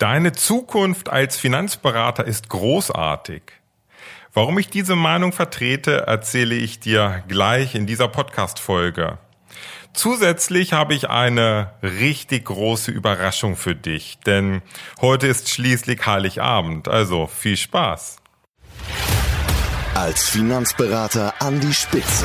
Deine Zukunft als Finanzberater ist großartig. Warum ich diese Meinung vertrete, erzähle ich dir gleich in dieser Podcast-Folge. Zusätzlich habe ich eine richtig große Überraschung für dich, denn heute ist schließlich Heiligabend, also viel Spaß. Als Finanzberater an die Spitze.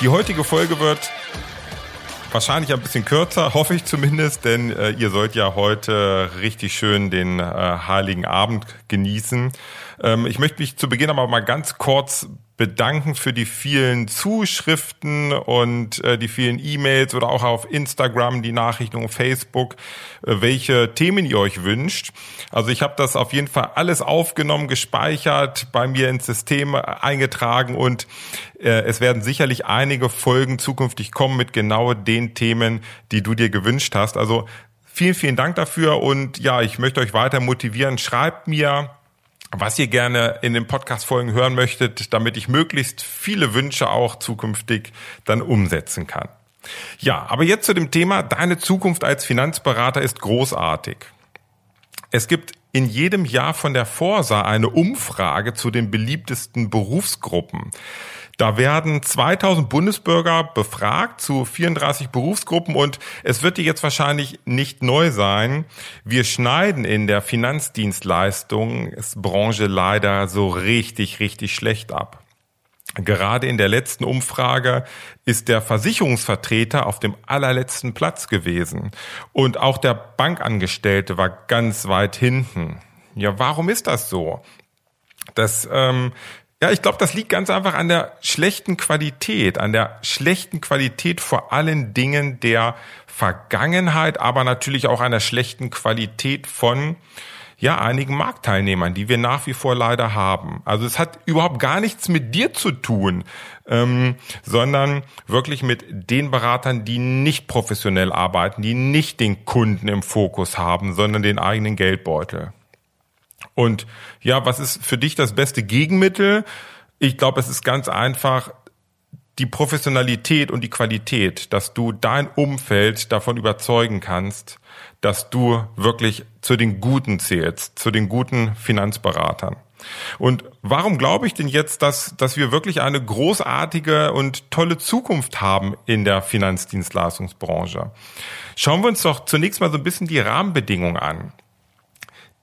Die heutige Folge wird wahrscheinlich ein bisschen kürzer, hoffe ich zumindest, denn äh, ihr sollt ja heute richtig schön den äh, Heiligen Abend genießen. Ähm, ich möchte mich zu Beginn aber mal ganz kurz bedanken für die vielen Zuschriften und äh, die vielen E-Mails oder auch auf Instagram die Nachrichten und Facebook, äh, welche Themen ihr euch wünscht. Also ich habe das auf jeden Fall alles aufgenommen, gespeichert, bei mir ins System eingetragen und äh, es werden sicherlich einige Folgen zukünftig kommen mit genau den Themen, die du dir gewünscht hast. Also vielen, vielen Dank dafür und ja, ich möchte euch weiter motivieren. Schreibt mir was ihr gerne in den Podcast-Folgen hören möchtet, damit ich möglichst viele Wünsche auch zukünftig dann umsetzen kann. Ja, aber jetzt zu dem Thema, deine Zukunft als Finanzberater ist großartig. Es gibt in jedem Jahr von der Forsa eine Umfrage zu den beliebtesten Berufsgruppen. Da werden 2000 Bundesbürger befragt zu 34 Berufsgruppen und es wird dir jetzt wahrscheinlich nicht neu sein. Wir schneiden in der Finanzdienstleistungsbranche leider so richtig, richtig schlecht ab. Gerade in der letzten Umfrage ist der Versicherungsvertreter auf dem allerletzten Platz gewesen. Und auch der Bankangestellte war ganz weit hinten. Ja, warum ist das so? Das ähm, ja, ich glaube, das liegt ganz einfach an der schlechten Qualität, an der schlechten Qualität vor allen Dingen der Vergangenheit, aber natürlich auch an der schlechten Qualität von ja, einigen Marktteilnehmern, die wir nach wie vor leider haben. Also es hat überhaupt gar nichts mit dir zu tun, ähm, sondern wirklich mit den Beratern, die nicht professionell arbeiten, die nicht den Kunden im Fokus haben, sondern den eigenen Geldbeutel. Und ja, was ist für dich das beste Gegenmittel? Ich glaube, es ist ganz einfach die Professionalität und die Qualität, dass du dein Umfeld davon überzeugen kannst, dass du wirklich zu den Guten zählst, zu den guten Finanzberatern. Und warum glaube ich denn jetzt, dass, dass wir wirklich eine großartige und tolle Zukunft haben in der Finanzdienstleistungsbranche? Schauen wir uns doch zunächst mal so ein bisschen die Rahmenbedingungen an.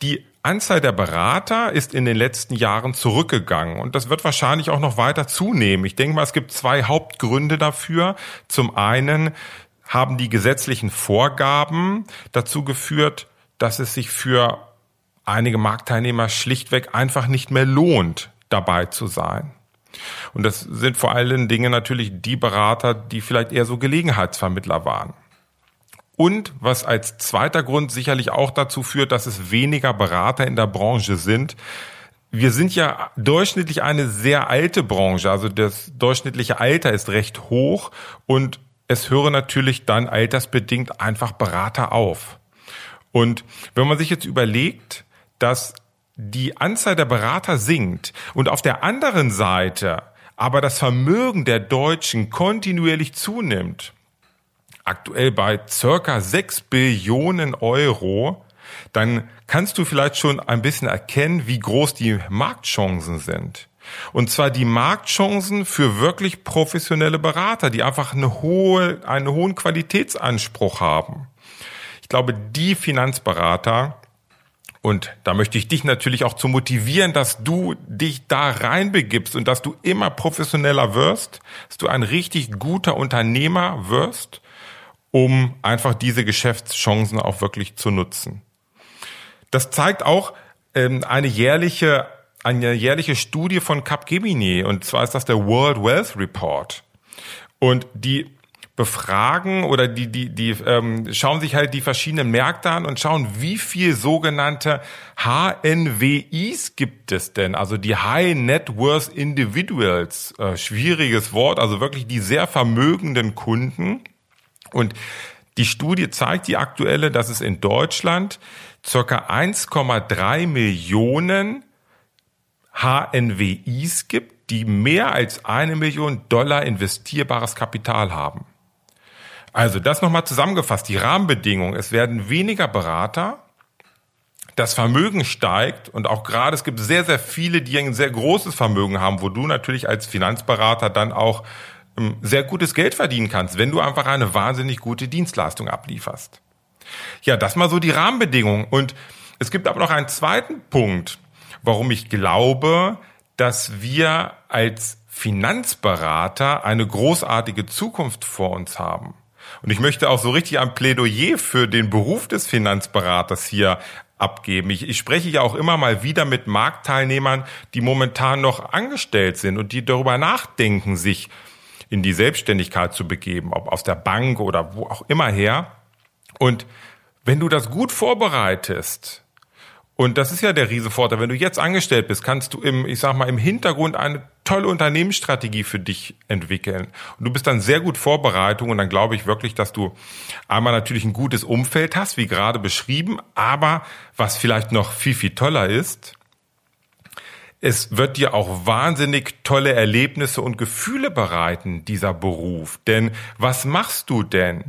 Die Anzahl der Berater ist in den letzten Jahren zurückgegangen und das wird wahrscheinlich auch noch weiter zunehmen. Ich denke mal, es gibt zwei Hauptgründe dafür. Zum einen haben die gesetzlichen Vorgaben dazu geführt, dass es sich für einige Marktteilnehmer schlichtweg einfach nicht mehr lohnt, dabei zu sein. Und das sind vor allen Dingen natürlich die Berater, die vielleicht eher so Gelegenheitsvermittler waren. Und was als zweiter Grund sicherlich auch dazu führt, dass es weniger Berater in der Branche sind. Wir sind ja durchschnittlich eine sehr alte Branche, also das durchschnittliche Alter ist recht hoch und es hören natürlich dann altersbedingt einfach Berater auf. Und wenn man sich jetzt überlegt, dass die Anzahl der Berater sinkt und auf der anderen Seite aber das Vermögen der Deutschen kontinuierlich zunimmt, aktuell bei circa 6 Billionen Euro, dann kannst du vielleicht schon ein bisschen erkennen, wie groß die Marktchancen sind. Und zwar die Marktchancen für wirklich professionelle Berater, die einfach eine hohe, einen hohen Qualitätsanspruch haben. Ich glaube, die Finanzberater, und da möchte ich dich natürlich auch zu motivieren, dass du dich da reinbegibst und dass du immer professioneller wirst, dass du ein richtig guter Unternehmer wirst um einfach diese Geschäftschancen auch wirklich zu nutzen. Das zeigt auch ähm, eine jährliche eine jährliche Studie von Capgemini und zwar ist das der World Wealth Report und die befragen oder die, die, die ähm, schauen sich halt die verschiedenen Märkte an und schauen, wie viel sogenannte HNWIs gibt es denn? Also die High Net Worth Individuals. Äh, schwieriges Wort, also wirklich die sehr vermögenden Kunden. Und die Studie zeigt, die aktuelle, dass es in Deutschland circa 1,3 Millionen HNWIs gibt, die mehr als eine Million Dollar investierbares Kapital haben. Also das nochmal zusammengefasst, die Rahmenbedingungen. Es werden weniger Berater, das Vermögen steigt und auch gerade es gibt sehr, sehr viele, die ein sehr großes Vermögen haben, wo du natürlich als Finanzberater dann auch sehr gutes Geld verdienen kannst, wenn du einfach eine wahnsinnig gute Dienstleistung ablieferst. Ja, das mal so die Rahmenbedingungen. Und es gibt aber noch einen zweiten Punkt, warum ich glaube, dass wir als Finanzberater eine großartige Zukunft vor uns haben. Und ich möchte auch so richtig ein Plädoyer für den Beruf des Finanzberaters hier abgeben. Ich, ich spreche ja auch immer mal wieder mit Marktteilnehmern, die momentan noch angestellt sind und die darüber nachdenken, sich in die Selbstständigkeit zu begeben, ob aus der Bank oder wo auch immer her. Und wenn du das gut vorbereitest, und das ist ja der Riesenvorteil. Wenn du jetzt angestellt bist, kannst du im, ich sag mal, im Hintergrund eine tolle Unternehmensstrategie für dich entwickeln. Und du bist dann sehr gut vorbereitet und dann glaube ich wirklich, dass du einmal natürlich ein gutes Umfeld hast, wie gerade beschrieben, aber was vielleicht noch viel, viel toller ist, es wird dir auch wahnsinnig tolle Erlebnisse und Gefühle bereiten, dieser Beruf. Denn was machst du denn?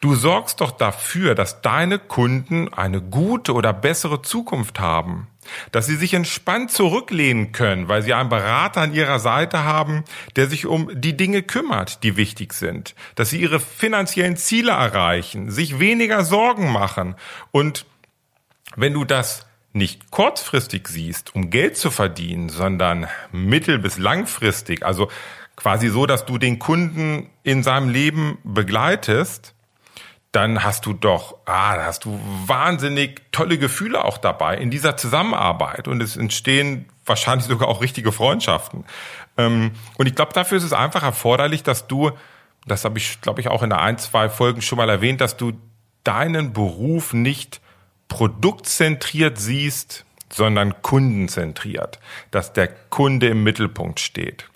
Du sorgst doch dafür, dass deine Kunden eine gute oder bessere Zukunft haben. Dass sie sich entspannt zurücklehnen können, weil sie einen Berater an ihrer Seite haben, der sich um die Dinge kümmert, die wichtig sind. Dass sie ihre finanziellen Ziele erreichen, sich weniger Sorgen machen. Und wenn du das nicht kurzfristig siehst, um Geld zu verdienen, sondern mittel- bis langfristig, also quasi so, dass du den Kunden in seinem Leben begleitest, dann hast du doch, ah, da hast du wahnsinnig tolle Gefühle auch dabei in dieser Zusammenarbeit und es entstehen wahrscheinlich sogar auch richtige Freundschaften. Ähm, und ich glaube, dafür ist es einfach erforderlich, dass du, das habe ich, glaube ich, auch in ein, zwei Folgen schon mal erwähnt, dass du deinen Beruf nicht produktzentriert siehst, sondern kundenzentriert, dass der Kunde im Mittelpunkt steht.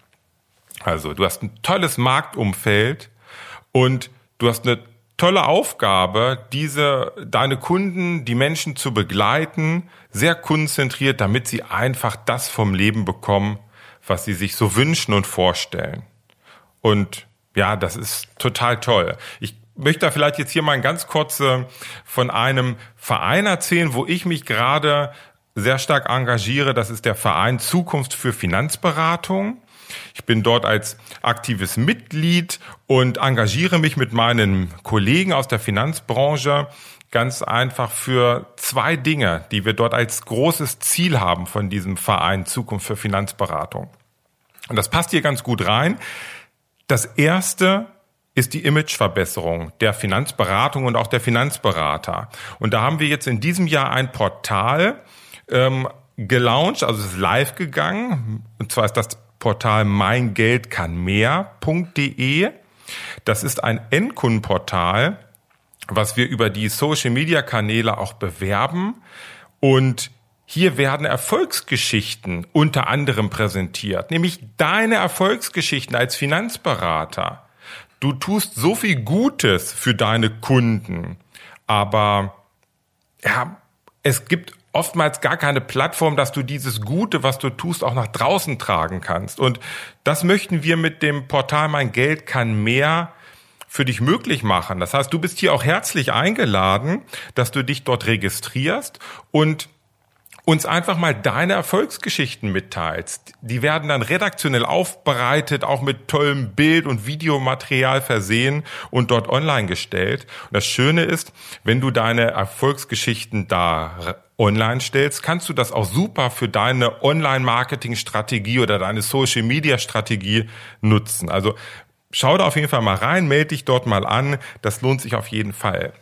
Also du hast ein tolles Marktumfeld und du hast eine tolle Aufgabe, diese, deine Kunden, die Menschen zu begleiten, sehr kundenzentriert, damit sie einfach das vom Leben bekommen, was sie sich so wünschen und vorstellen. Und ja, das ist total toll. Ich möchte da vielleicht jetzt hier mal ganz kurz äh, von einem Verein erzählen, wo ich mich gerade sehr stark engagiere. Das ist der Verein Zukunft für Finanzberatung. Ich bin dort als aktives Mitglied und engagiere mich mit meinen Kollegen aus der Finanzbranche ganz einfach für zwei Dinge, die wir dort als großes Ziel haben von diesem Verein Zukunft für Finanzberatung. Und das passt hier ganz gut rein. Das erste ist die Imageverbesserung der Finanzberatung und auch der Finanzberater. Und da haben wir jetzt in diesem Jahr ein Portal ähm, gelauncht, also es ist live gegangen. Und zwar ist das Portal meingeldkannmehr.de. Das ist ein Endkundenportal, was wir über die Social Media Kanäle auch bewerben und hier werden Erfolgsgeschichten unter anderem präsentiert, nämlich deine Erfolgsgeschichten als Finanzberater. Du tust so viel Gutes für deine Kunden, aber ja, es gibt oftmals gar keine Plattform, dass du dieses Gute, was du tust, auch nach draußen tragen kannst. Und das möchten wir mit dem Portal Mein Geld kann mehr für dich möglich machen. Das heißt, du bist hier auch herzlich eingeladen, dass du dich dort registrierst und uns einfach mal deine Erfolgsgeschichten mitteilst. Die werden dann redaktionell aufbereitet, auch mit tollem Bild- und Videomaterial versehen und dort online gestellt. Und das Schöne ist, wenn du deine Erfolgsgeschichten da online stellst, kannst du das auch super für deine Online-Marketing-Strategie oder deine Social-Media-Strategie nutzen. Also schau da auf jeden Fall mal rein, melde dich dort mal an. Das lohnt sich auf jeden Fall.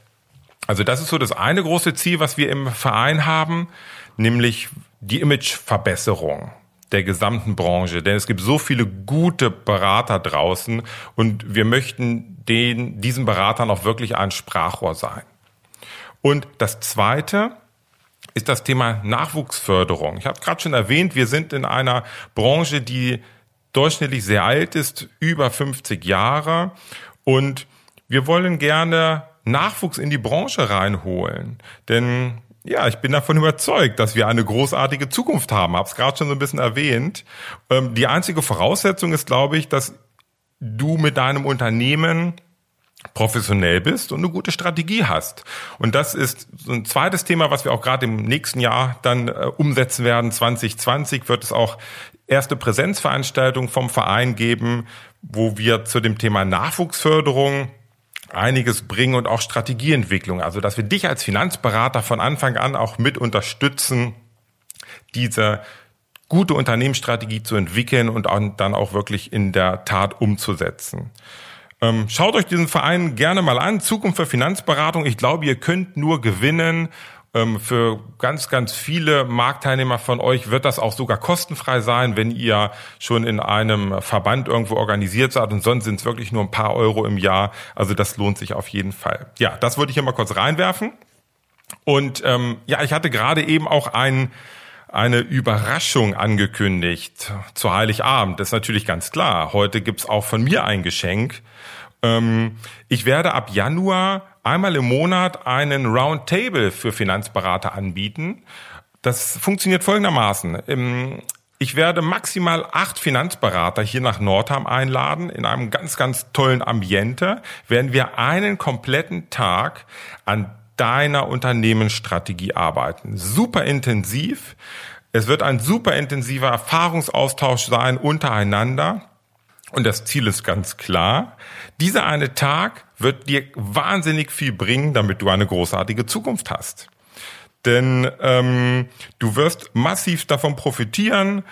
Also das ist so das eine große Ziel, was wir im Verein haben, nämlich die Imageverbesserung der gesamten Branche, denn es gibt so viele gute Berater draußen und wir möchten den, diesen Beratern auch wirklich ein Sprachrohr sein. Und das Zweite ist das Thema Nachwuchsförderung. Ich habe gerade schon erwähnt, wir sind in einer Branche, die durchschnittlich sehr alt ist, über 50 Jahre und wir wollen gerne Nachwuchs in die Branche reinholen. Denn ja, ich bin davon überzeugt, dass wir eine großartige Zukunft haben. Hab's gerade schon so ein bisschen erwähnt. Ähm, die einzige Voraussetzung ist, glaube ich, dass du mit deinem Unternehmen professionell bist und eine gute Strategie hast. Und das ist so ein zweites Thema, was wir auch gerade im nächsten Jahr dann äh, umsetzen werden. 2020 wird es auch erste Präsenzveranstaltungen vom Verein geben, wo wir zu dem Thema Nachwuchsförderung einiges bringen und auch Strategieentwicklung. Also, dass wir dich als Finanzberater von Anfang an auch mit unterstützen, diese gute Unternehmensstrategie zu entwickeln und dann auch wirklich in der Tat umzusetzen. Ähm, schaut euch diesen Verein gerne mal an. Zukunft für Finanzberatung. Ich glaube, ihr könnt nur gewinnen für ganz, ganz viele Marktteilnehmer von euch wird das auch sogar kostenfrei sein, wenn ihr schon in einem Verband irgendwo organisiert seid und sonst sind es wirklich nur ein paar Euro im Jahr. Also das lohnt sich auf jeden Fall. Ja, das würde ich hier mal kurz reinwerfen. Und ähm, ja, ich hatte gerade eben auch ein, eine Überraschung angekündigt zu Heiligabend. Das ist natürlich ganz klar. Heute gibt's auch von mir ein Geschenk. Ähm, ich werde ab Januar einmal im Monat einen Roundtable für Finanzberater anbieten. Das funktioniert folgendermaßen. Ich werde maximal acht Finanzberater hier nach Nordham einladen. In einem ganz, ganz tollen Ambiente werden wir einen kompletten Tag an deiner Unternehmensstrategie arbeiten. Super intensiv. Es wird ein super intensiver Erfahrungsaustausch sein untereinander. Und das Ziel ist ganz klar. Dieser eine Tag wird dir wahnsinnig viel bringen, damit du eine großartige Zukunft hast. Denn ähm, du wirst massiv davon profitieren.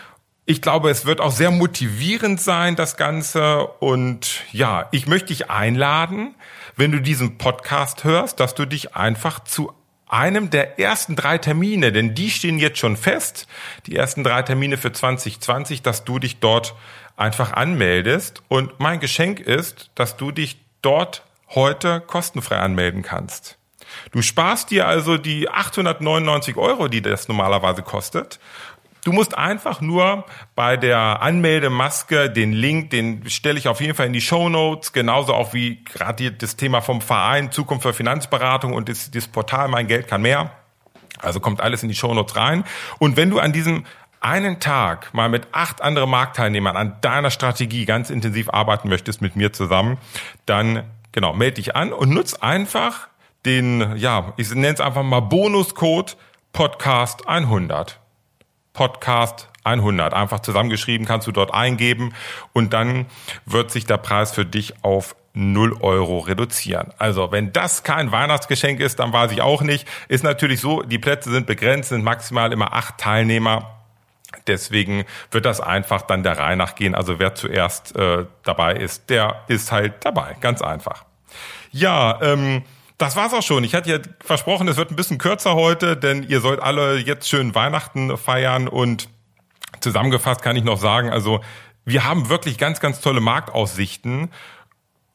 Ich glaube, es wird auch sehr motivierend sein, das Ganze. Und ja, ich möchte dich einladen, wenn du diesen Podcast hörst, dass du dich einfach zu einem der ersten drei Termine, denn die stehen jetzt schon fest, die ersten drei Termine für 2020, dass du dich dort einfach anmeldest. Und mein Geschenk ist, dass du dich dort heute kostenfrei anmelden kannst. Du sparst dir also die 899 Euro, die das normalerweise kostet. Du musst einfach nur bei der Anmeldemaske den Link, den stelle ich auf jeden Fall in die Show Notes, genauso auch wie gerade das Thema vom Verein Zukunft für Finanzberatung und das, das Portal Mein Geld kann mehr. Also kommt alles in die Show Notes rein. Und wenn du an diesem einen Tag mal mit acht anderen Marktteilnehmern an deiner Strategie ganz intensiv arbeiten möchtest mit mir zusammen, dann genau, melde dich an und nutz einfach den, ja, ich nenne es einfach mal Bonuscode Podcast 100. Podcast 100. Einfach zusammengeschrieben kannst du dort eingeben und dann wird sich der Preis für dich auf 0 Euro reduzieren. Also wenn das kein Weihnachtsgeschenk ist, dann weiß ich auch nicht. Ist natürlich so, die Plätze sind begrenzt, sind maximal immer acht Teilnehmer. Deswegen wird das einfach dann der Reihe nach gehen. Also wer zuerst äh, dabei ist, der ist halt dabei. Ganz einfach. Ja, ähm, das war's auch schon. Ich hatte ja versprochen, es wird ein bisschen kürzer heute, denn ihr sollt alle jetzt schön Weihnachten feiern und zusammengefasst kann ich noch sagen, also wir haben wirklich ganz, ganz tolle Marktaussichten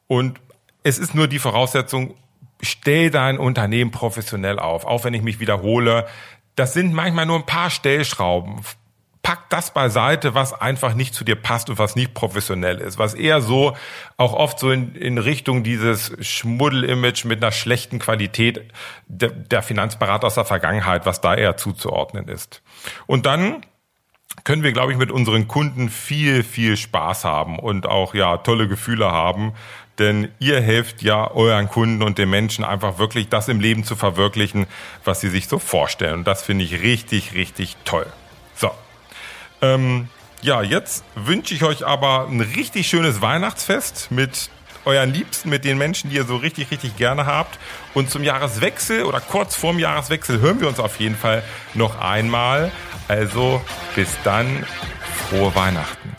und es ist nur die Voraussetzung, stell dein Unternehmen professionell auf. Auch wenn ich mich wiederhole, das sind manchmal nur ein paar Stellschrauben pack das beiseite, was einfach nicht zu dir passt und was nicht professionell ist, was eher so auch oft so in, in Richtung dieses Schmuddel-Image mit einer schlechten Qualität der, der Finanzberater aus der Vergangenheit, was da eher zuzuordnen ist. Und dann können wir, glaube ich, mit unseren Kunden viel, viel Spaß haben und auch ja tolle Gefühle haben. Denn ihr helft ja euren Kunden und den Menschen einfach wirklich das im Leben zu verwirklichen, was sie sich so vorstellen. Und das finde ich richtig, richtig toll. Ähm, ja, jetzt wünsche ich euch aber ein richtig schönes Weihnachtsfest mit euren Liebsten, mit den Menschen, die ihr so richtig, richtig gerne habt. Und zum Jahreswechsel oder kurz vorm Jahreswechsel hören wir uns auf jeden Fall noch einmal. Also bis dann, frohe Weihnachten.